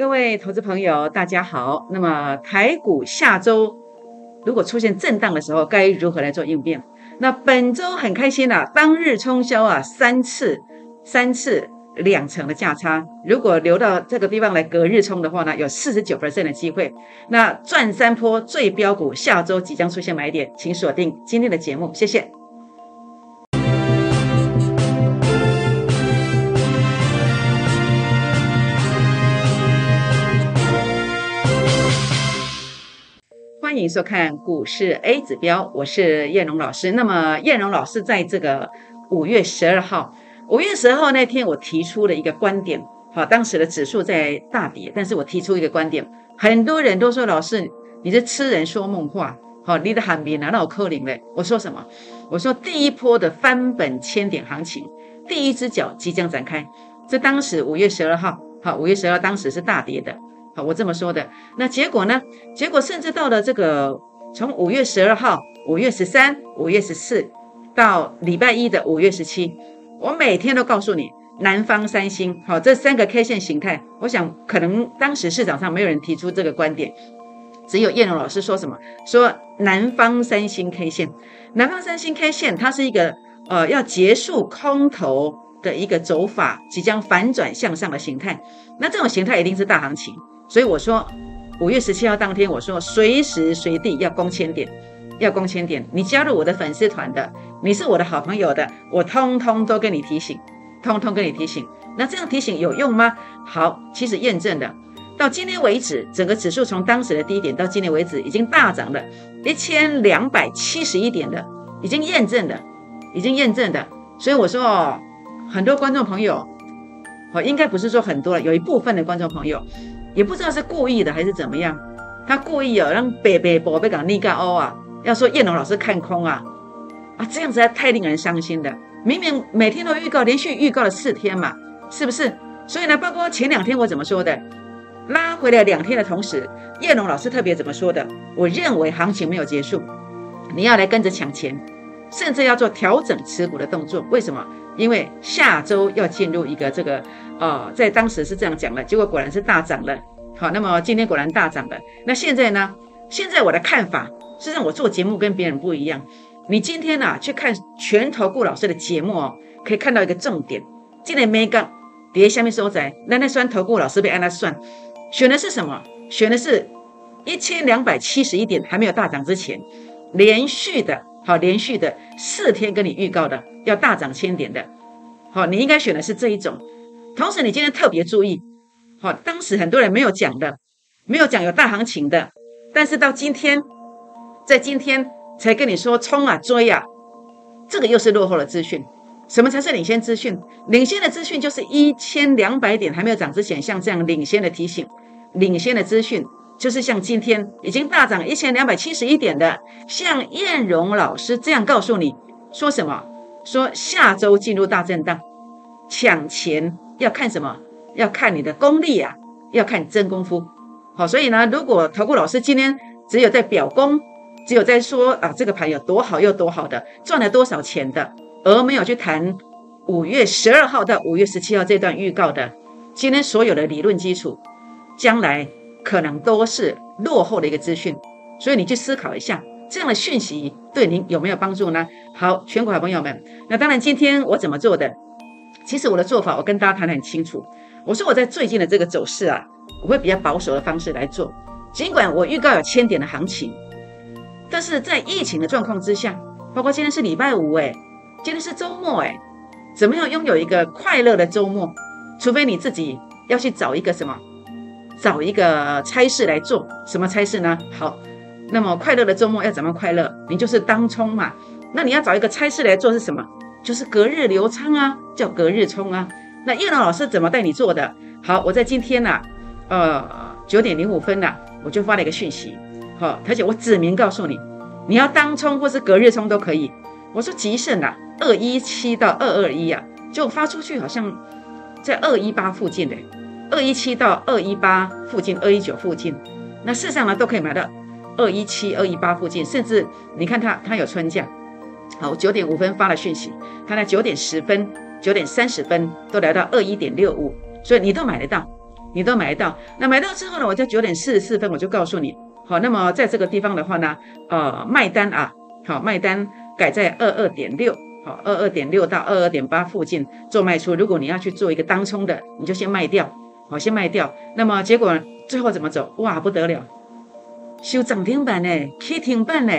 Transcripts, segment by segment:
各位投资朋友，大家好。那么台股下周如果出现震荡的时候，该如何来做应变？那本周很开心啊，当日冲销啊三次，三次两成的价差。如果留到这个地方来隔日冲的话呢，有四十九的机会。那赚三波最标股下周即将出现买点，请锁定今天的节目，谢谢。欢迎收看股市 A 指标，我是燕荣老师。那么燕荣老师在这个五月十二号，五月十二号那天，我提出了一个观点。好，当时的指数在大跌，但是我提出一个观点，很多人都说老师你是痴人说梦话。好，你的喊名难道我扣零嘞？我说什么？我说第一波的翻本千点行情，第一只脚即将展开。这当时五月十二号，好，五月十二当时是大跌的。好，我这么说的。那结果呢？结果甚至到了这个从五月十二号、五月十三、五月十四到礼拜一的五月十七，我每天都告诉你南方三星。好，这三个 K 线形态，我想可能当时市场上没有人提出这个观点，只有叶龙老师说什么说南方三星 K 线，南方三星 K 线它是一个呃要结束空头的一个走法，即将反转向上的形态。那这种形态一定是大行情。所以我说，五月十七号当天，我说随时随地要攻千点，要攻千点。你加入我的粉丝团的，你是我的好朋友的，我通通都跟你提醒，通通跟你提醒。那这样提醒有用吗？好，其实验证的，到今天为止，整个指数从当时的低点到今天为止，已经大涨了一千两百七十一点的，已经验证的，已经验证的。所以我说哦，很多观众朋友，哦，应该不是说很多了，有一部分的观众朋友。也不知道是故意的还是怎么样，他故意哦让北北宝贝港逆干欧啊，要说叶龙老师看空啊，啊这样子太令人伤心的。明明每天都预告，连续预告了四天嘛，是不是？所以呢，包括前两天我怎么说的，拉回来两天的同时，叶龙老师特别怎么说的？我认为行情没有结束，你要来跟着抢钱，甚至要做调整持股的动作。为什么？因为下周要进入一个这个。哦，在当时是这样讲的，结果果然是大涨了。好，那么今天果然大涨了。那现在呢？现在我的看法是让我做节目跟别人不一样。你今天呢去看全投顾老师的节目哦，可以看到一个重点。今天没杠跌下面收窄，那那算投顾老师被按他算，选的是什么？选的是一千两百七十一点还没有大涨之前，连续的好连续的四天跟你预告的要大涨千点的。好，你应该选的是这一种。同时，你今天特别注意，好，当时很多人没有讲的，没有讲有大行情的，但是到今天，在今天才跟你说冲啊追啊，这个又是落后的资讯。什么才是领先资讯？领先的资讯就是一千两百点还没有涨之前，像这样领先的提醒，领先的资讯就是像今天已经大涨一千两百七十一点的，像燕荣老师这样告诉你说什么？说下周进入大震荡，抢钱。要看什么？要看你的功力啊，要看真功夫。好，所以呢，如果投顾老师今天只有在表功，只有在说啊这个盘有多好又多好的，赚了多少钱的，而没有去谈五月十二号到五月十七号这段预告的，今天所有的理论基础，将来可能都是落后的一个资讯。所以你去思考一下，这样的讯息对您有没有帮助呢？好，全国好朋友们，那当然今天我怎么做的？其实我的做法，我跟大家谈得很清楚。我说我在最近的这个走势啊，我会比较保守的方式来做。尽管我预告有千点的行情，但是在疫情的状况之下，包括今天是礼拜五，哎，今天是周末，哎，怎么样拥有一个快乐的周末？除非你自己要去找一个什么，找一个差事来做。什么差事呢？好，那么快乐的周末要怎么快乐？你就是当冲嘛。那你要找一个差事来做是什么？就是隔日流仓啊，叫隔日冲啊。那叶老老师怎么带你做的？好，我在今天呢，呃，九点零五分呢，我就发了一个讯息，好，而且我指明告诉你，你要当冲或是隔日冲都可以。我说吉盛啊，二一七到二二一啊，就发出去好像在二一八附近的，二一七到二一八附近，二一九附近，那事实上呢都可以买到二一七、二一八附近，甚至你看它它有春价。好，九点五分发了讯息，他在九点十分、九点三十分都来到二一点六五，所以你都买得到。你都买得到。那买到之后呢，我在九点四十四分我就告诉你，好，那么在这个地方的话呢，呃，卖单啊，好，卖单改在二二点六，好，二二点六到二二点八附近做卖出。如果你要去做一个当冲的，你就先卖掉，好，先卖掉。那么结果最后怎么走？哇，不得了，修涨停板呢，开停板呢，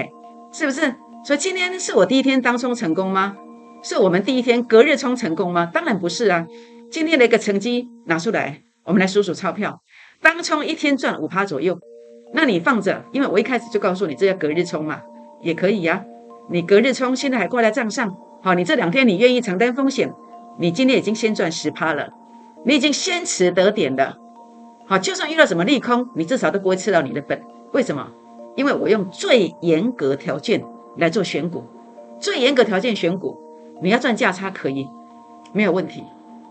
是不是？所以今天是我第一天当冲成功吗？是我们第一天隔日冲成功吗？当然不是啊！今天的一个成绩拿出来，我们来数数钞票。当冲一天赚五趴左右，那你放着，因为我一开始就告诉你，这叫隔日冲嘛，也可以呀。你隔日冲，现在还挂在账上，好，你这两天你愿意承担风险，你今天已经先赚十趴了，你已经先持得点了。好，就算遇到什么利空，你至少都不会吃到你的本。为什么？因为我用最严格条件。来做选股，最严格条件选股，你要赚价差可以，没有问题。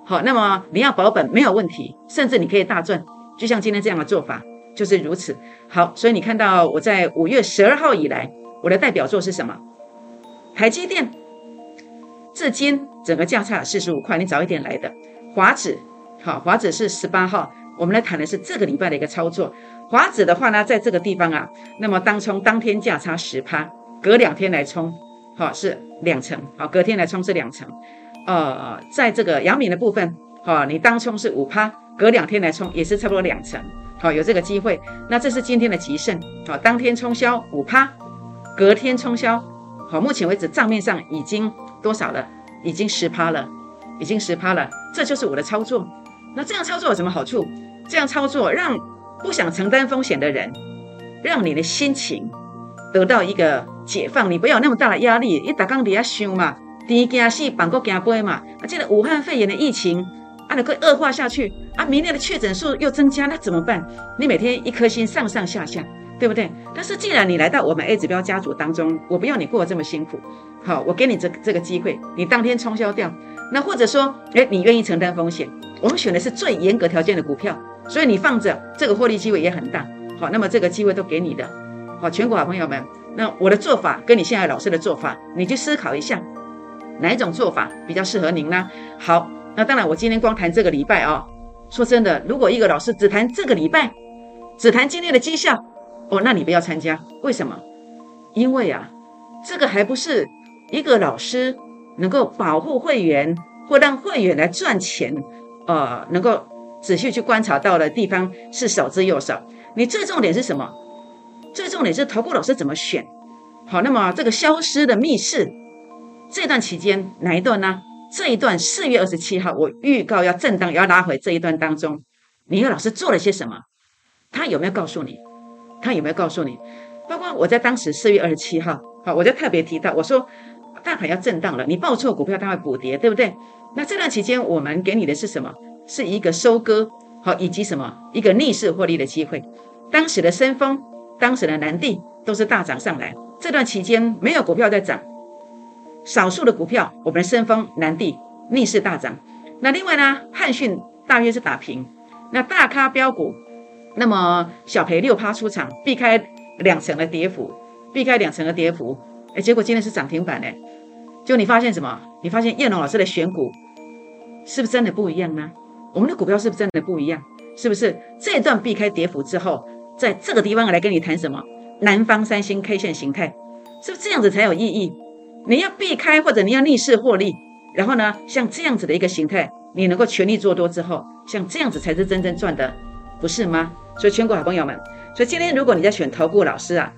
好，那么你要保本没有问题，甚至你可以大赚，就像今天这样的做法就是如此。好，所以你看到我在五月十二号以来，我的代表作是什么？台积电，至今整个价差四十五块，你早一点来的。华指，好，华指是十八号，我们来谈的是这个礼拜的一个操作。华指的话呢，在这个地方啊，那么当冲当天价差十趴。隔两天来冲，好是两成，好隔天来冲是两成，呃，在这个阳明的部分，好你当冲是五趴，隔两天来冲也是差不多两成，好有这个机会。那这是今天的急胜，好当天冲销五趴，隔天冲销，好目前为止账面上已经多少了？已经十趴了，已经十趴了，这就是我的操作。那这样操作有什么好处？这样操作让不想承担风险的人，让你的心情得到一个。解放，你不要有那么大的压力。一打刚底下想嘛，天惊死，板国惊飞嘛。啊，这个武汉肺炎的疫情啊，能够恶化下去啊，明年的确诊数又增加，那怎么办？你每天一颗心上上下下，对不对？但是既然你来到我们 A 指标家族当中，我不要你过得这么辛苦。好，我给你这这个机会，你当天冲销掉。那或者说，哎，你愿意承担风险？我们选的是最严格条件的股票，所以你放着这个获利机会也很大。好，那么这个机会都给你的。好，全国好朋友们。那我的做法跟你现在老师的做法，你去思考一下，哪一种做法比较适合您呢？好，那当然我今天光谈这个礼拜啊。说真的，如果一个老师只谈这个礼拜，只谈今天的绩效，哦，那你不要参加。为什么？因为啊，这个还不是一个老师能够保护会员或让会员来赚钱，呃，能够仔细去观察到的地方是少之又少。你最重点是什么？最重点是投顾老师怎么选？好，那么这个消失的密室这段期间哪一段呢？这一段四月二十七号，我预告要震荡，要拉回这一段当中，你和老师做了些什么？他有没有告诉你？他有没有告诉你？包括我在当时四月二十七号，好，我就特别提到，我说大盘要震荡了，你报错股票它会补跌，对不对？那这段期间我们给你的是什么？是一个收割，好，以及什么？一个逆势获利的机会。当时的升风。当时的南地都是大涨上来，这段期间没有股票在涨，少数的股票，我们的深丰、南地逆势大涨。那另外呢，汉讯大约是打平。那大咖标股，那么小赔六趴出场，避开两成的跌幅，避开两成的跌幅。哎，结果今天是涨停板呢。就你发现什么？你发现叶龙老师的选股是不是真的不一样呢？我们的股票是不是真的不一样？是不是这段避开跌幅之后？在这个地方来跟你谈什么？南方三星 K 线形态，是不是这样子才有意义？你要避开或者你要逆势获利，然后呢，像这样子的一个形态，你能够全力做多之后，像这样子才是真正赚的，不是吗？所以全国好朋友们，所以今天如果你在选投顾老师啊，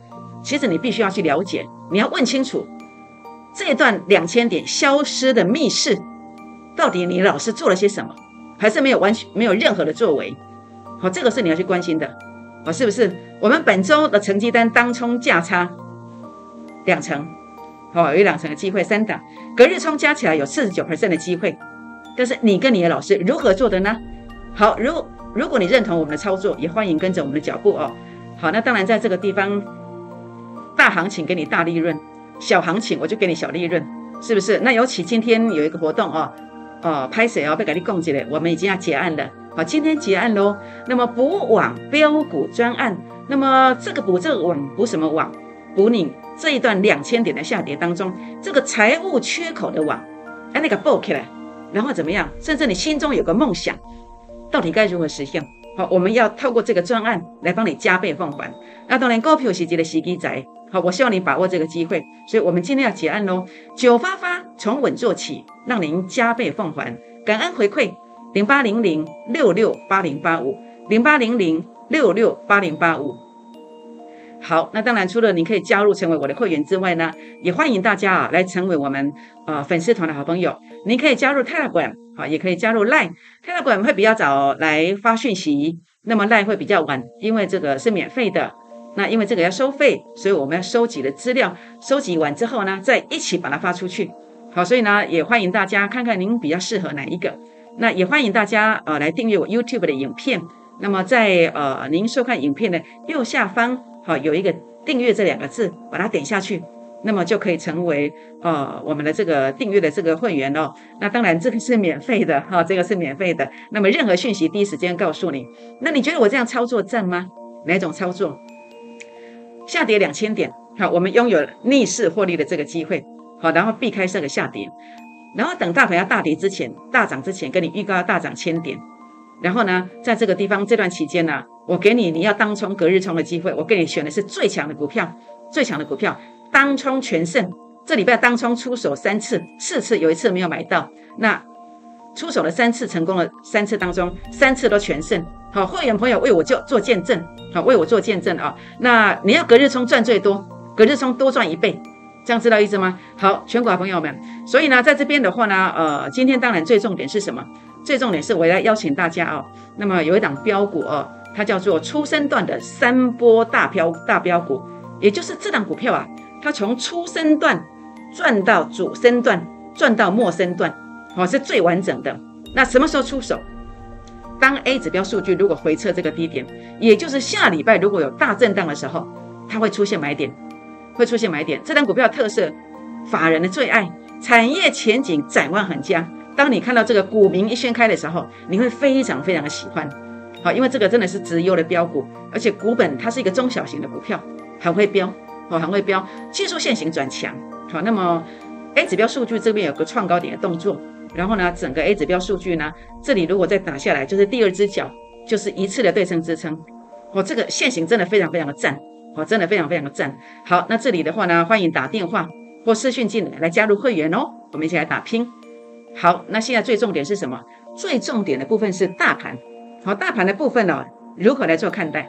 其实你必须要去了解，你要问清楚这一段两千点消失的密室，到底你老师做了些什么，还是没有完全没有任何的作为？好，这个是你要去关心的。哦，是不是我们本周的成绩单当冲价差两成？哦，有两成的机会，三档隔日冲加起来有四十九 percent 的机会。但是你跟你的老师如何做的呢？好，如如果你认同我们的操作，也欢迎跟着我们的脚步哦。好，那当然在这个地方，大行情给你大利润，小行情我就给你小利润，是不是？那尤其今天有一个活动哦，哦，拍谁哦，被给你供起来，我们已经要结案了。好，今天结案喽。那么补网标股专案，那么这个补这个网补什么网？补你这一段两千点的下跌当中，这个财务缺口的网，哎，那个爆起来，然后怎么样？甚至你心中有个梦想，到底该如何实现？好，我们要透过这个专案来帮你加倍奉还。那当然，高票是一个时机仔，好，我希望你把握这个机会。所以，我们今天要结案喽。九发发从稳做起，让您加倍奉还，感恩回馈零八零零六六八零八五零八零零六六八零八五。好，那当然除了你可以加入成为我的会员之外呢，也欢迎大家啊来成为我们呃粉丝团的好朋友。你可以加入 Telegram。好，也可以加入 Line，Telegram 会比较早来发讯息，那么 Line 会比较晚，因为这个是免费的。那因为这个要收费，所以我们要收集的资料收集完之后呢，再一起把它发出去。好，所以呢，也欢迎大家看看您比较适合哪一个。那也欢迎大家呃来订阅我 YouTube 的影片。那么在呃您收看影片的右下方，好有一个订阅这两个字，把它点下去。那么就可以成为呃我们的这个订阅的这个会员哦。那当然这个是免费的哈，这个是免费的。那么任何讯息第一时间告诉你。那你觉得我这样操作正吗？哪种操作？下跌两千点，好，我们拥有逆势获利的这个机会，好，然后避开这个下跌，然后等大盘要大跌之前、大涨之前，跟你预告要大涨千点。然后呢，在这个地方这段期间呢，我给你你要当冲隔日冲的机会，我给你选的是最强的股票，最强的股票。当冲全胜，这礼拜当冲出手三次，四次有一次没有买到，那出手了三次成功了，三次当中三次都全胜。好，会员朋友为我就做见证，好，为我做见证啊。那你要隔日冲赚最多，隔日冲多赚一倍，这样知道意思吗？好，全国朋友们，所以呢，在这边的话呢，呃，今天当然最重点是什么？最重点是我要邀请大家啊，那么有一档标股哦，它叫做初生段的三波大标大标股，也就是这档股票啊。它从初升段赚到主升段，赚到末升段，哦，是最完整的。那什么时候出手？当 A 指标数据如果回撤这个低点，也就是下礼拜如果有大震荡的时候，它会出现买点，会出现买点。这张股票特色，法人的最爱，产业前景展望很佳。当你看到这个股名一掀开的时候，你会非常非常的喜欢，好，因为这个真的是直优的标股，而且股本它是一个中小型的股票，很会标。哦，很会标技术线型转强，好，那么 A 指标数据这边有个创高点的动作，然后呢，整个 A 指标数据呢，这里如果再打下来，就是第二只脚，就是一次的对称支撑，哦，这个线型真的非常非常的赞，我，真的非常非常的赞。好，那这里的话呢，欢迎打电话或私讯进来来加入会员哦，我们一起来打拼。好，那现在最重点是什么？最重点的部分是大盘，好，大盘的部分呢，如何来做看待？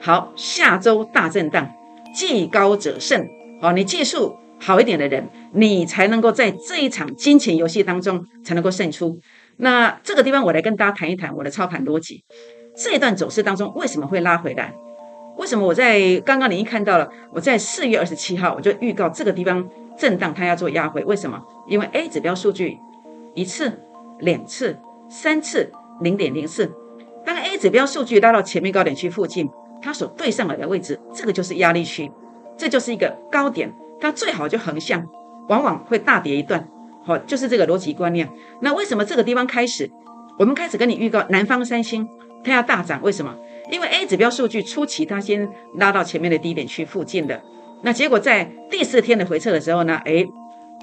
好，下周大震荡。技高者胜，哦，你技术好一点的人，你才能够在这一场金钱游戏当中才能够胜出。那这个地方我来跟大家谈一谈我的操盘逻辑。这一段走势当中为什么会拉回来？为什么我在刚刚你一看到了，我在四月二十七号我就预告这个地方震荡，它要做压回。为什么？因为 A 指标数据一次、两次、三次零点零四，当 A 指标数据拉到前面高点区附近。它所对上来的位置，这个就是压力区，这就是一个高点，它最好就横向，往往会大跌一段，好，就是这个逻辑观念。那为什么这个地方开始，我们开始跟你预告南方三星它要大涨？为什么？因为 A 指标数据初期它先拉到前面的低点区附近的，那结果在第四天的回撤的时候呢，诶，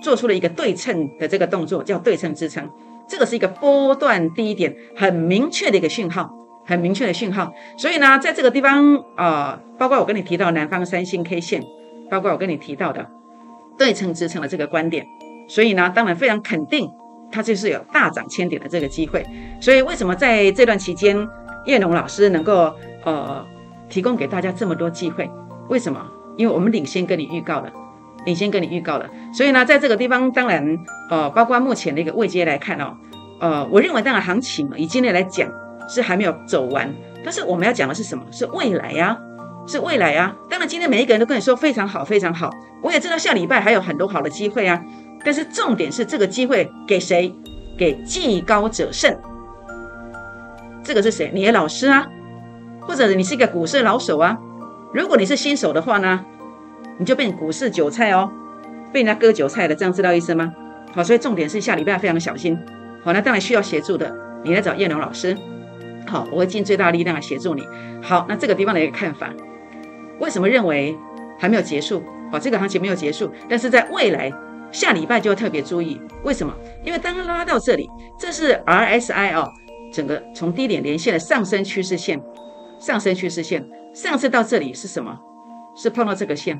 做出了一个对称的这个动作，叫对称支撑，这个是一个波段低点，很明确的一个讯号。很明确的讯号，所以呢，在这个地方啊，包括我跟你提到南方三星 K 线，包括我跟你提到的对称支撑的这个观点，所以呢，当然非常肯定，它就是有大涨千点的这个机会。所以为什么在这段期间，叶龙老师能够呃提供给大家这么多机会？为什么？因为我们领先跟你预告了，领先跟你预告了。所以呢，在这个地方，当然呃，包括目前的一个位阶来看哦，呃，我认为当然行情以今天来讲。是还没有走完，但是我们要讲的是什么？是未来呀，是未来呀。当然，今天每一个人都跟你说非常好，非常好。我也知道下礼拜还有很多好的机会啊。但是重点是这个机会给谁？给技高者胜。这个是谁？你的老师啊，或者你是一个股市老手啊。如果你是新手的话呢，你就变股市韭菜哦，被人家割韭菜的，这样知道意思吗？好，所以重点是下礼拜非常小心。好，那当然需要协助的，你来找叶龙老师。好，我会尽最大力量来协助你。好，那这个地方的一个看法，为什么认为还没有结束？好，这个行情没有结束，但是在未来下礼拜就要特别注意。为什么？因为当拉到这里，这是 RSI 哦，整个从低点连线的上升趋势线，上升趋势线，上次到这里是什么？是碰到这个线，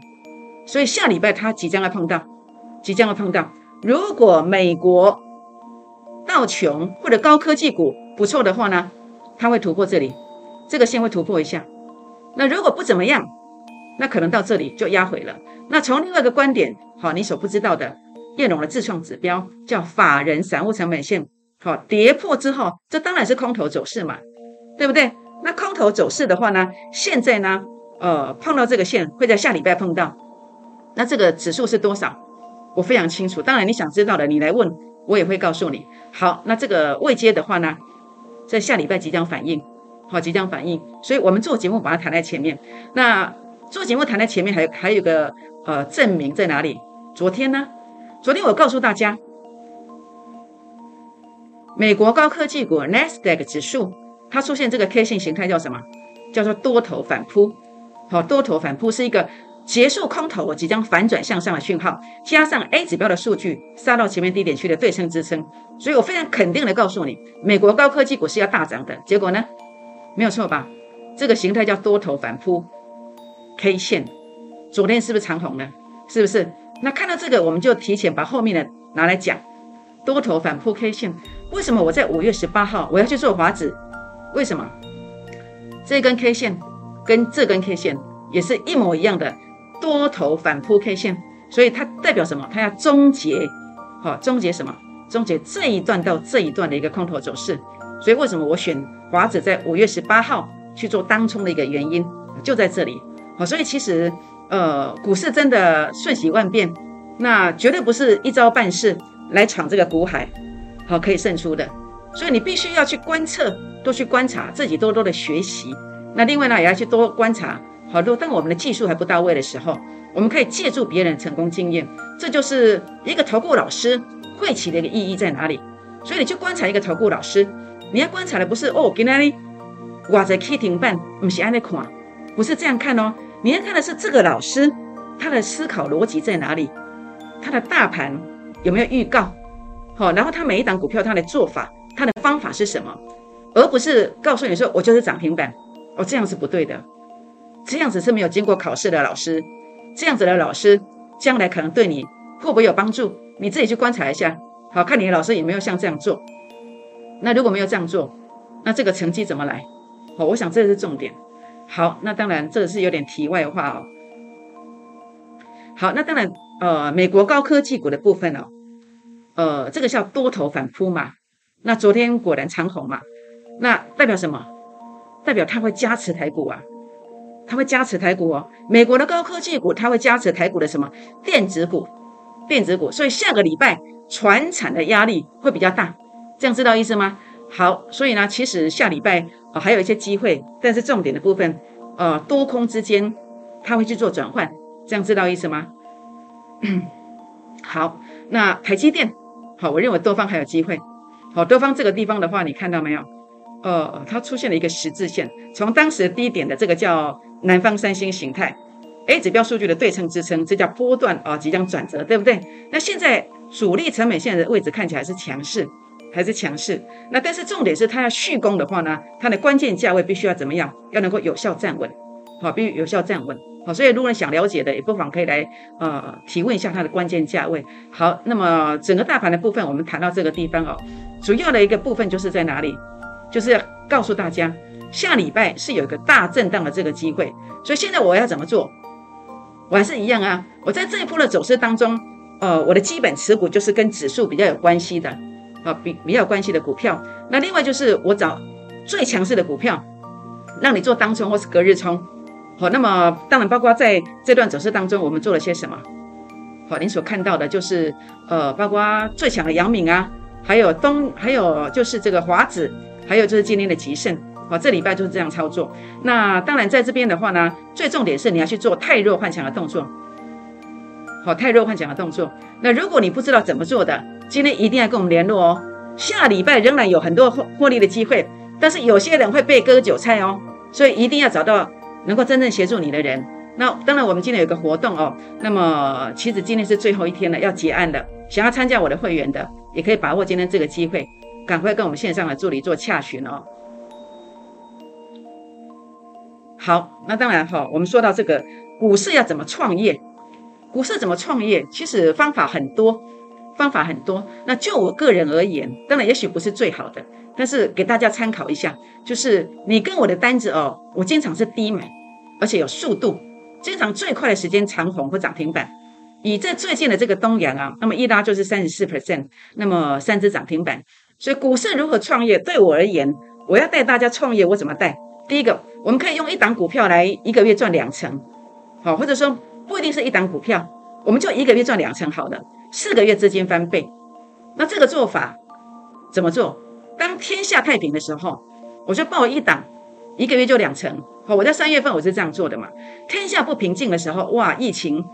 所以下礼拜它即将要碰到，即将要碰到。如果美国道琼或者高科技股不错的话呢，它会突破这里，这个线会突破一下。那如果不怎么样，那可能到这里就压回了。那从另外一个观点，好，你所不知道的，叶龙的自创指标叫法人散户成本线，好，跌破之后，这当然是空头走势嘛，对不对？那空头走势的话呢，现在呢，呃，碰到这个线会在下礼拜碰到。那这个指数是多少？我非常清楚。当然你想知道的，你来问我也会告诉你。好，那这个未接的话呢，在下礼拜即将反应。好，即将反应，所以我们做节目把它谈在前面。那做节目谈在前面，还还有个呃证明在哪里？昨天呢？昨天我告诉大家，美国高科技股 Nasdaq 指数它出现这个 K 线形态叫什么？叫做多头反扑。好，多头反扑是一个结束空头，即将反转向上的讯号，加上 A 指标的数据杀到前面低点区的对称支撑，所以我非常肯定的告诉你，美国高科技股是要大涨的。结果呢？没有错吧？这个形态叫多头反扑 K 线，昨天是不是长红呢？是不是？那看到这个，我们就提前把后面的拿来讲。多头反扑 K 线，为什么我在五月十八号我要去做华子？为什么？这根 K 线跟这根 K 线也是一模一样的多头反扑 K 线，所以它代表什么？它要终结，好，终结什么？终结这一段到这一段的一个空头走势。所以为什么我选华子在五月十八号去做当冲的一个原因就在这里。好，所以其实呃，股市真的瞬息万变，那绝对不是一招半式来闯这个股海，好可以胜出的。所以你必须要去观测，多去观察，自己多多的学习。那另外呢，也要去多观察。好多当我们的技术还不到位的时候，我们可以借助别人成功经验。这就是一个投顾老师会起的一个意义在哪里？所以你去观察一个投顾老师。你要观察的不是哦，今天呢，我在 K 停板，不是安尼看，不是这样看哦。你要看的是这个老师他的思考逻辑在哪里，他的大盘有没有预告，好，然后他每一档股票他的做法，他的方法是什么，而不是告诉你说我就是涨停板，哦，这样是不对的，这样子是没有经过考试的老师，这样子的老师将来可能对你会不会有帮助，你自己去观察一下，好看你的老师有没有像这样做。那如果没有这样做，那这个成绩怎么来？哦，我想这是重点。好，那当然这是有点题外话哦。好，那当然，呃，美国高科技股的部分哦，呃，这个叫多头反扑嘛。那昨天果然长红嘛，那代表什么？代表它会加持台股啊，它会加持台股哦。美国的高科技股它会加持台股的什么？电子股，电子股。所以下个礼拜船产的压力会比较大。这样知道意思吗？好，所以呢，其实下礼拜啊还有一些机会，但是重点的部分，呃，多空之间它会去做转换，这样知道意思吗？好，那台积电，好，我认为多方还有机会。好，多方这个地方的话，你看到没有？呃，它出现了一个十字线，从当时低点的这个叫南方三星形态，A 指标数据的对称支撑，这叫波段啊即将转折，对不对？那现在主力成本线的位置看起来是强势。还是强势，那但是重点是它要续攻的话呢，它的关键价位必须要怎么样？要能够有效站稳，好，必须有效站稳，好，所以如果你想了解的，也不妨可以来呃提问一下它的关键价位。好，那么整个大盘的部分，我们谈到这个地方哦，主要的一个部分就是在哪里？就是要告诉大家，下礼拜是有一个大震荡的这个机会，所以现在我要怎么做？我还是一样啊，我在这一波的走势当中，呃，我的基本持股就是跟指数比较有关系的。啊，比比较有关系的股票，那另外就是我找最强势的股票，让你做当冲或是隔日冲。好，那么当然包括在这段走势当中，我们做了些什么？好，您所看到的就是呃，包括最强的杨敏啊，还有东，还有就是这个华子，还有就是今天的吉盛。好，这礼拜就是这样操作。那当然在这边的话呢，最重点是你要去做太弱幻想的动作。好，太弱幻想的动作。那如果你不知道怎么做的，今天一定要跟我们联络哦。下礼拜仍然有很多获获利的机会，但是有些人会被割韭菜哦，所以一定要找到能够真正协助你的人。那当然，我们今天有个活动哦。那么其实今天是最后一天了，要结案的。想要参加我的会员的，也可以把握今天这个机会。赶快跟我们线上的助理做洽询哦。好，那当然哈，我们说到这个股市要怎么创业，股市怎么创业，其实方法很多，方法很多。那就我个人而言，当然也许不是最好的，但是给大家参考一下，就是你跟我的单子哦，我经常是低买，而且有速度，经常最快的时间长红或涨停板。以这最近的这个东阳啊，那么一拉就是三十四 percent，那么三只涨停板。所以股市如何创业，对我而言，我要带大家创业，我怎么带？第一个，我们可以用一档股票来一个月赚两成，好，或者说不一定是一档股票，我们就一个月赚两成，好的，四个月资金翻倍。那这个做法怎么做？当天下太平的时候，我就报一档，一个月就两成。好，我在三月份我是这样做的嘛。天下不平静的时候，哇，疫情，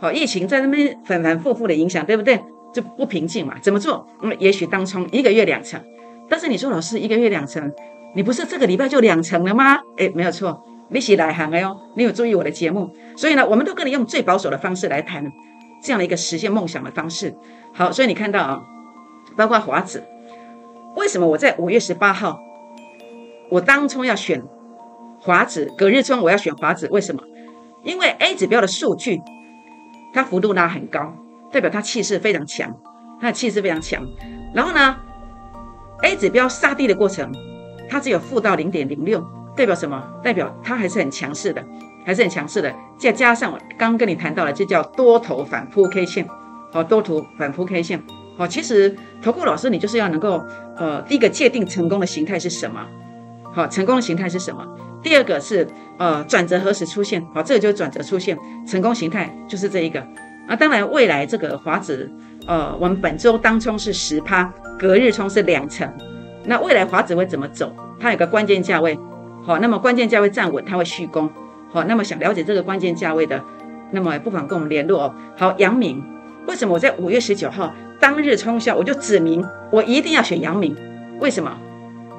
好，疫情在那边反反复复的影响，对不对？就不平静嘛。怎么做？那嗯，也许当冲一个月两成，但是你说老师一个月两成。你不是这个礼拜就两成了吗？哎，没有错，你是来行的哟。你有注意我的节目，所以呢，我们都跟你用最保守的方式来谈这样的一个实现梦想的方式。好，所以你看到啊，包括华子，为什么我在五月十八号，我当初要选华子，隔日冲我要选华子，为什么？因为 A 指标的数据，它幅度拉很高，代表它气势非常强，它的气势非常强。然后呢，A 指标杀低的过程。它只有负到零点零六，代表什么？代表它还是很强势的，还是很强势的。再加上我刚跟你谈到了，这叫多头反扑 K 线，好，多头反扑 K 线，好。其实投顾老师，你就是要能够，呃，第一个界定成功的形态是什么？好，成功的形态是什么？第二个是，呃，转折何时出现？好，这个就是转折出现，成功形态就是这一个。啊，当然未来这个华指，呃，我们本周当冲是十趴，隔日冲是两成。那未来华指会怎么走？它有个关键价位，好，那么关键价位站稳，它会续攻，好，那么想了解这个关键价位的，那么不妨跟我们联络哦。好，阳明，为什么我在五月十九号当日冲销，我就指明我一定要选阳明？为什么？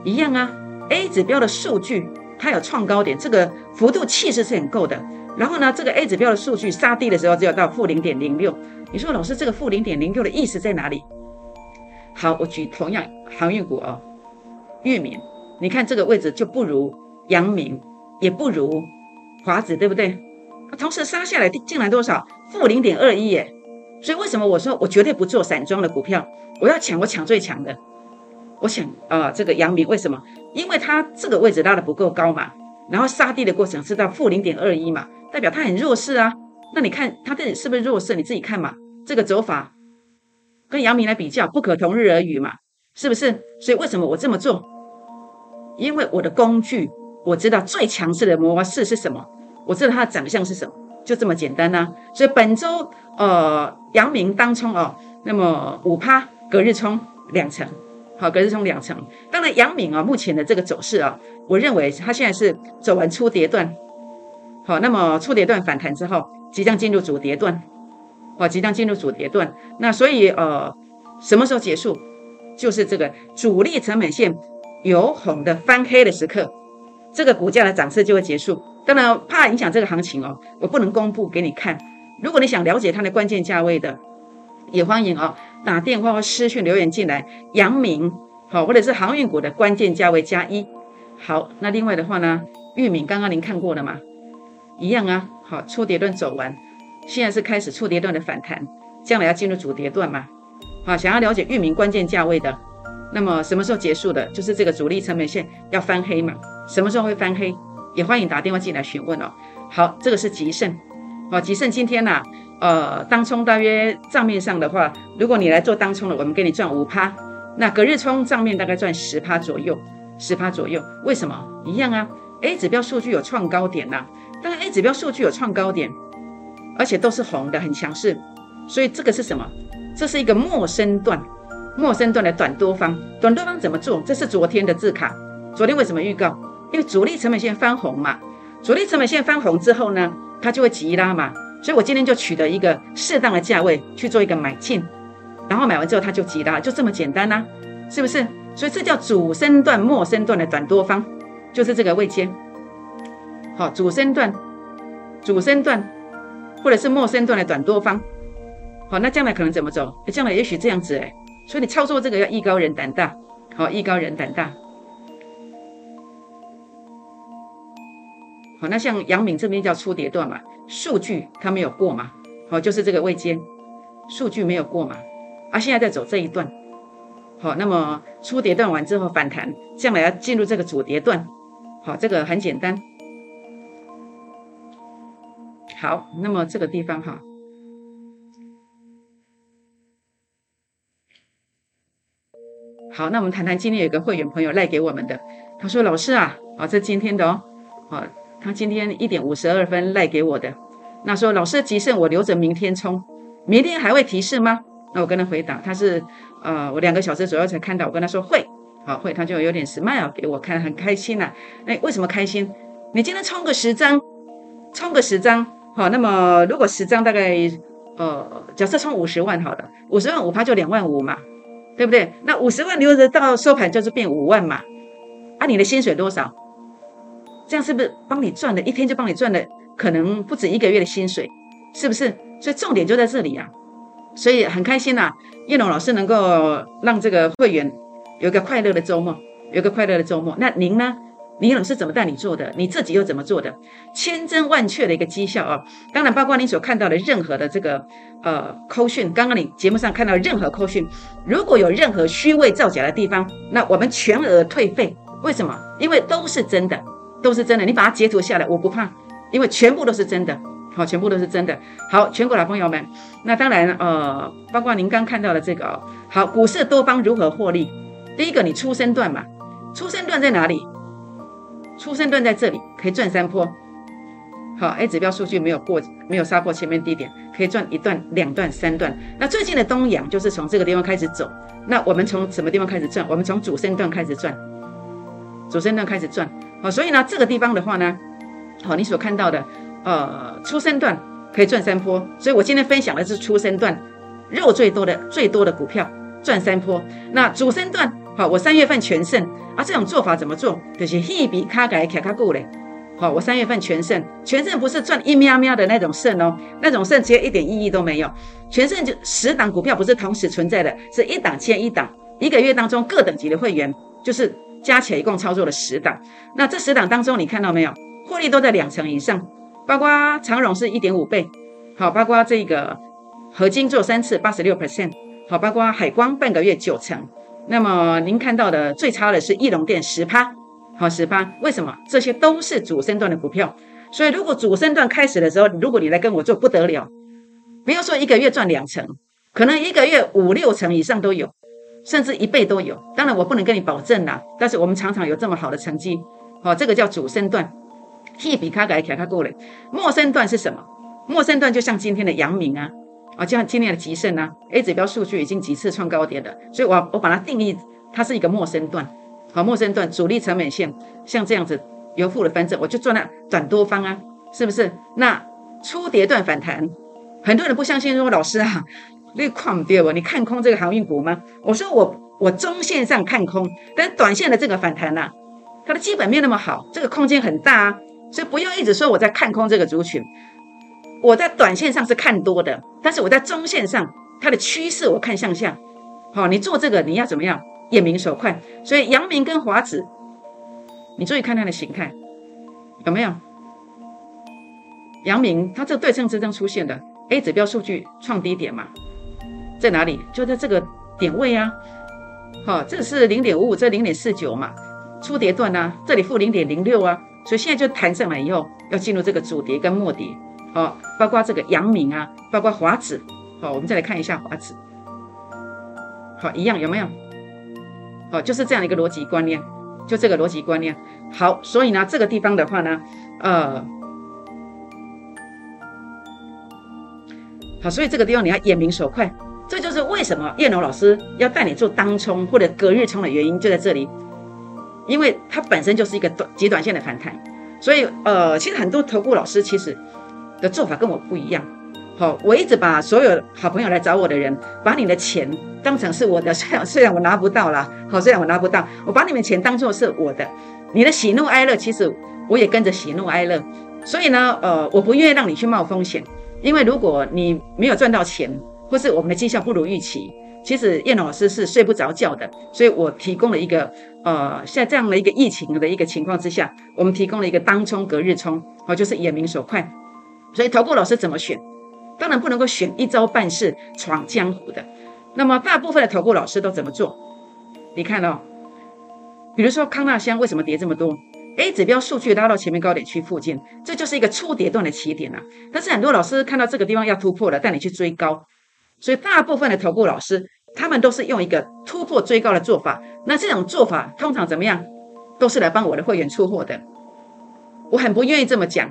一样啊，A 指标的数据它有创高点，这个幅度气势是很够的。然后呢，这个 A 指标的数据杀低的时候只有到负零点零六。你说老师，这个负零点零六的意思在哪里？好，我举同样航运股哦。玉米，你看这个位置就不如阳明，也不如华子，对不对？同时杀下来进来多少？负零点二一耶！所以为什么我说我绝对不做散装的股票？我要抢，我抢最强的。我想啊，这个阳明为什么？因为它这个位置拉的不够高嘛，然后杀低的过程是到负零点二一嘛，代表它很弱势啊。那你看它这里是不是弱势？你自己看嘛，这个走法跟阳明来比较，不可同日而语嘛，是不是？所以为什么我这么做？因为我的工具，我知道最强势的模式是什么，我知道它的长相是什么，就这么简单呐。所以本周呃，阳明当冲哦，那么五趴隔日冲两成，好，隔日冲两成。当然，阳明啊，目前的这个走势啊，我认为它现在是走完初跌段，好，那么初跌段反弹之后，即将进入主跌段，好，即将进入主跌段。那所以呃，什么时候结束？就是这个主力成本线。有红的翻黑的时刻，这个股价的涨势就会结束。当然，怕影响这个行情哦，我不能公布给你看。如果你想了解它的关键价位的，也欢迎哦打电话或私讯留言进来。阳明好，或者是航运股的关键价位加一。好，那另外的话呢，玉米刚刚您看过了吗？一样啊。好，初跌段走完，现在是开始初跌段的反弹，将来要进入主跌段嘛？好，想要了解域名关键价位的。那么什么时候结束的？就是这个主力成本线要翻黑嘛？什么时候会翻黑？也欢迎打电话进来询问哦。好，这个是吉盛，哦，吉盛今天呢，呃，当冲大约账面上的话，如果你来做当冲的，我们给你赚五趴，那隔日冲账面大概赚十趴左右，十趴左右。为什么？一样啊，A 指标数据有创高点呐，当然 A 指标数据有创高点，而且都是红的，很强势，所以这个是什么？这是一个陌生段。陌生段的短多方，短多方怎么做？这是昨天的字卡。昨天为什么预告？因为主力成本线翻红嘛，主力成本线翻红之后呢，它就会急拉嘛。所以我今天就取得一个适当的价位去做一个买进，然后买完之后它就急拉，就这么简单呐，是不是？所以这叫主升段、末升段的短多方，就是这个位阶。好，主升段、主升段，或者是末升段的短多方。好，那将来可能怎么走？将来也许这样子哎。所以你操作这个要艺高人胆大，好，艺高人胆大。好，那像杨敏这边叫初跌段嘛，数据它没有过嘛，好，就是这个位阶，数据没有过嘛，啊，现在在走这一段，好，那么初跌段完之后反弹，将来要进入这个主跌段，好，这个很简单。好，那么这个地方哈，好，那我们谈谈今天有个会员朋友赖给我们的，他说老师啊，啊，这今天的哦，啊。他今天一点五十二分赖给我的，那说老师急胜我留着明天冲，明天还会提示吗？那我跟他回答，他是呃我两个小时左右才看到，我跟他说会，好会，他就有点 smile 给我看，很开心呐。哎，为什么开心？你今天冲个十张，冲个十张，好，那么如果十张大概呃假设冲五十万好了，五十万五趴就两万五嘛，对不对？那五十万留着到收盘就是变五万嘛，啊你的薪水多少？这样是不是帮你赚了一天就帮你赚了，可能不止一个月的薪水，是不是？所以重点就在这里啊，所以很开心呐，叶龙老师能够让这个会员有一个快乐的周末，有一个快乐的周末。那您呢？李老师怎么带你做的？你自己又怎么做的？千真万确的一个绩效啊！当然，包括你所看到的任何的这个呃扣讯，刚刚你节目上看到任何扣讯，如果有任何虚伪造假的地方，那我们全额退费。为什么？因为都是真的。都是真的，你把它截图下来，我不怕，因为全部都是真的，好，全部都是真的。好，全国老朋友们，那当然，呃，包括您刚看到的这个，好，股市多方如何获利？第一个，你出生段嘛，出生段在哪里？出生段在这里，可以赚三波。好，A 指标数据没有过，没有杀破前面低点，可以赚一段、两段、三段。那最近的东阳就是从这个地方开始走，那我们从什么地方开始赚？我们从主升段开始赚，主升段开始赚。好，所以呢，这个地方的话呢，好，你所看到的，呃，初生段可以赚三波，所以我今天分享的是初生段肉最多的、最多的股票赚三波。那主升段，好，我三月份全胜啊，这种做法怎么做？就是一笔卡改卡卡固嘞。好，我三月份全胜，全胜不是赚一喵喵的那种胜哦，那种胜其实一点意义都没有。全胜就十档股票不是同时存在的，是一档接一档，一个月当中各等级的会员就是。加起来一共操作了十档，那这十档当中，你看到没有？获利都在两成以上，包括长荣是一点五倍，好，包括这个合金做三次八十六 percent，好，包括海光半个月九成。那么您看到的最差的是翼龙电十趴，好十趴，为什么？这些都是主升段的股票，所以如果主升段开始的时候，如果你来跟我做，不得了，不要说一个月赚两成，可能一个月五六成以上都有。甚至一倍都有，当然我不能跟你保证啦，但是我们常常有这么好的成绩，好，这个叫主升段，一比卡改卡卡过了。末升段是什么？末升段就像今天的阳明啊，啊，就像今年的吉盛啊，A 指标数据已经几次创高点了，所以我我把它定义，它是一个陌生段，好，陌生段主力成本线像这样子由负的翻正，我就赚了转多方啊，是不是？那初跌段反弹，很多人不相信说老师啊。你看对不？你看空这个航运股吗？我说我我中线上看空，但短线的这个反弹呐，它的基本面那么好，这个空间很大啊，所以不要一直说我在看空这个族群。我在短线上是看多的，但是我在中线上它的趋势我看向下。好，你做这个你要怎么样？眼明手快。所以阳明跟华子，你注意看它的形态有没有？阳明它这对称之争出现的 A 指标数据创低点嘛？在哪里？就在这个点位啊！好，这是零点五五，这零点四九嘛，初跌段啊，这里负零点零六啊，所以现在就弹上来以后，要进入这个主跌跟末跌，好，包括这个阳明啊，包括华子，好，我们再来看一下华子，好，一样有没有？好，就是这样一个逻辑观念，就这个逻辑观念。好，所以呢，这个地方的话呢，呃，好，所以这个地方你要眼明手快。这就是为什么叶龙老师要带你做当冲或者隔日冲的原因就在这里，因为它本身就是一个短极短线的反弹，所以呃，其实很多投顾老师其实的做法跟我不一样。好，我一直把所有好朋友来找我的人，把你的钱当成是我的，虽然虽然我拿不到啦，好，虽然我拿不到，我把你们钱当做是我的，你的喜怒哀乐，其实我也跟着喜怒哀乐。所以呢，呃，我不愿意让你去冒风险，因为如果你没有赚到钱。或是我们的绩效不如预期，其实叶老师是睡不着觉的，所以我提供了一个呃，在这样的一个疫情的一个情况之下，我们提供了一个当冲隔日冲，哦，就是眼明手快。所以投顾老师怎么选？当然不能够选一招半式闯江湖的。那么大部分的投顾老师都怎么做？你看哦，比如说康纳香为什么跌这么多？A 指标数据拉到前面高点区附近，这就是一个初跌段的起点啊。但是很多老师看到这个地方要突破了，带你去追高。所以大部分的投顾老师，他们都是用一个突破追高的做法。那这种做法通常怎么样？都是来帮我的会员出货的。我很不愿意这么讲，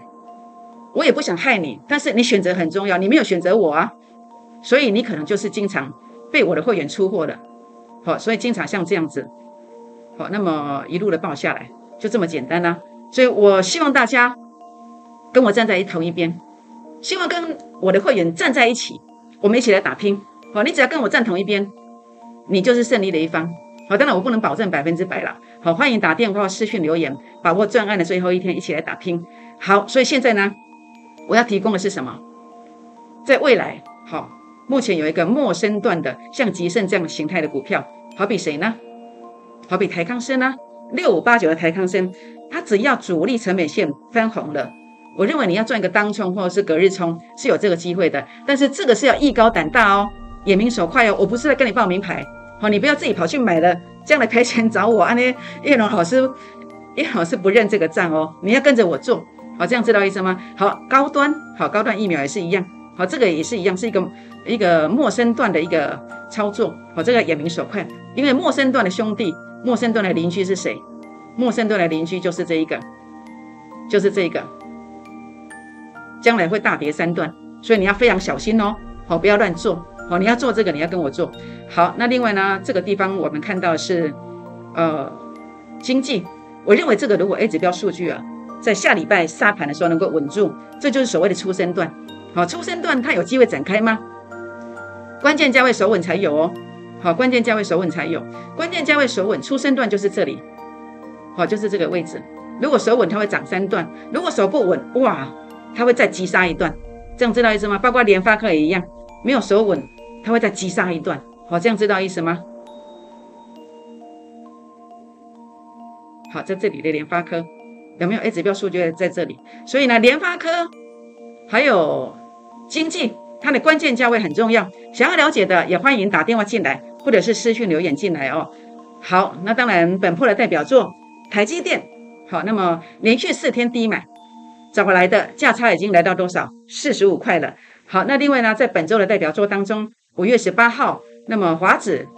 我也不想害你，但是你选择很重要，你没有选择我啊，所以你可能就是经常被我的会员出货的。好，所以经常像这样子，好，那么一路的报下来，就这么简单啦。所以我希望大家跟我站在一同一边，希望跟我的会员站在一起。我们一起来打拼，好，你只要跟我站同一边，你就是胜利的一方。好，当然我不能保证百分之百了。好，欢迎打电话、私讯留言，把握专案的最后一天，一起来打拼。好，所以现在呢，我要提供的是什么？在未来，好，目前有一个陌生段的像吉盛这样的形态的股票，好比谁呢？好比台康生呢？六五八九的台康生，它只要主力成本线翻红了。我认为你要赚一个当冲或者是隔日冲是有这个机会的，但是这个是要艺高胆大哦，眼明手快哦。我不是在跟你报名牌，好，你不要自己跑去买了，这样来赔钱找我。安妮叶龙老师，叶老师不认这个账哦，你要跟着我做，好，这样知道意思吗？好，高端好，高端疫苗也是一样，好，这个也是一样，是一个一个陌生段的一个操作，好，这个眼明手快，因为陌生段的兄弟，陌生段的邻居是谁？陌生段的邻居就是这一个，就是这一个。将来会大跌三段，所以你要非常小心哦，好，不要乱做，好，你要做这个，你要跟我做好。那另外呢，这个地方我们看到是，呃，经济，我认为这个如果 A 指标数据啊，在下礼拜杀盘的时候能够稳住，这就是所谓的出生段，好，出生段它有机会展开吗？关键价位守稳才有哦，好，关键价位守稳才有，关键价位守稳，出生段就是这里，好，就是这个位置，如果守稳它会涨三段，如果守不稳，哇！它会再急杀一段，这样知道意思吗？包括联发科也一样，没有守稳，它会再急杀一段。好，这样知道意思吗？好，在这里的联发科有没有 A 指标数据在这里？所以呢，联发科还有经济，它的关键价位很重要。想要了解的也欢迎打电话进来，或者是私讯留言进来哦。好，那当然本铺的代表作台积电，好，那么连续四天低买。找回来的价差已经来到多少？四十五块了。好，那另外呢，在本周的代表作当中，五月十八号，那么华指，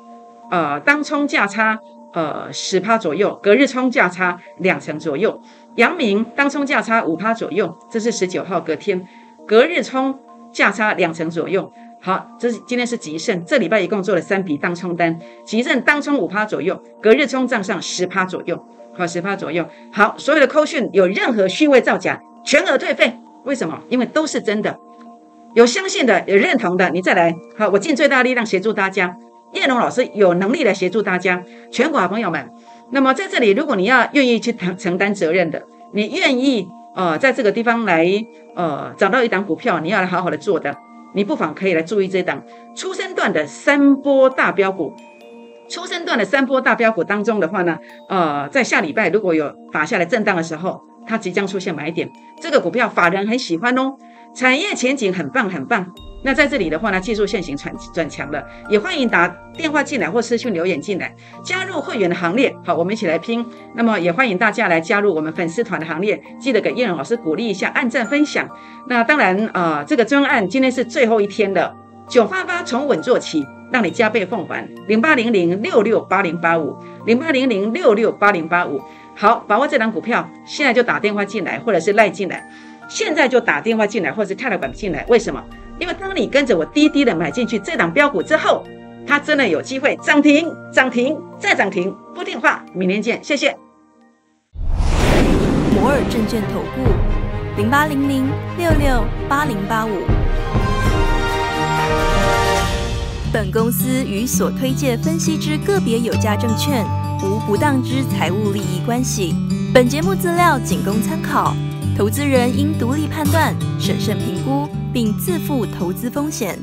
呃，当冲价差呃十趴左右，隔日冲价差两成左右。阳明当冲价差五趴左右，这是十九号隔天，隔日冲价差两成左右。好，这是今天是吉盛，这礼拜一共做了三笔当冲单，吉盛当冲五趴左右，隔日冲账上十趴左右，好，十趴左右。好，所有的扣讯有任何虚伪造假。全额退费，为什么？因为都是真的，有相信的，有认同的，你再来。好，我尽最大力量协助大家。叶龙老师有能力来协助大家，全国好朋友们。那么在这里，如果你要愿意去承承担责任的，你愿意呃在这个地方来呃找到一档股票，你要来好好的做的，你不妨可以来注意这档出生段的三波大标股。出生段的三波大标股当中的话呢，呃，在下礼拜如果有打下来震荡的时候。它即将出现买点，这个股票法人很喜欢哦，产业前景很棒很棒。那在这里的话呢，技术线型转转强了，也欢迎打电话进来或私信留言进来，加入会员的行列。好，我们一起来拼。那么也欢迎大家来加入我们粉丝团的行列，记得给叶荣老师鼓励一下，按赞分享。那当然啊，这个专案今天是最后一天了，九八八从稳做起，让你加倍奉还。零八零零六六八零八五，零八零零六六八零八五。好，把握这档股票，现在就打电话进来，或者是赖进来，现在就打电话进来，或者是泰来管进来。为什么？因为当你跟着我滴滴的买进去这档标股之后，它真的有机会涨停、涨停再涨停。拨电话，明天见，谢谢。摩尔证券投顾零八零零六六八零八五。本公司与所推荐分析之个别有价证券。无不当之财务利益关系。本节目资料仅供参考，投资人应独立判断、审慎评估，并自负投资风险。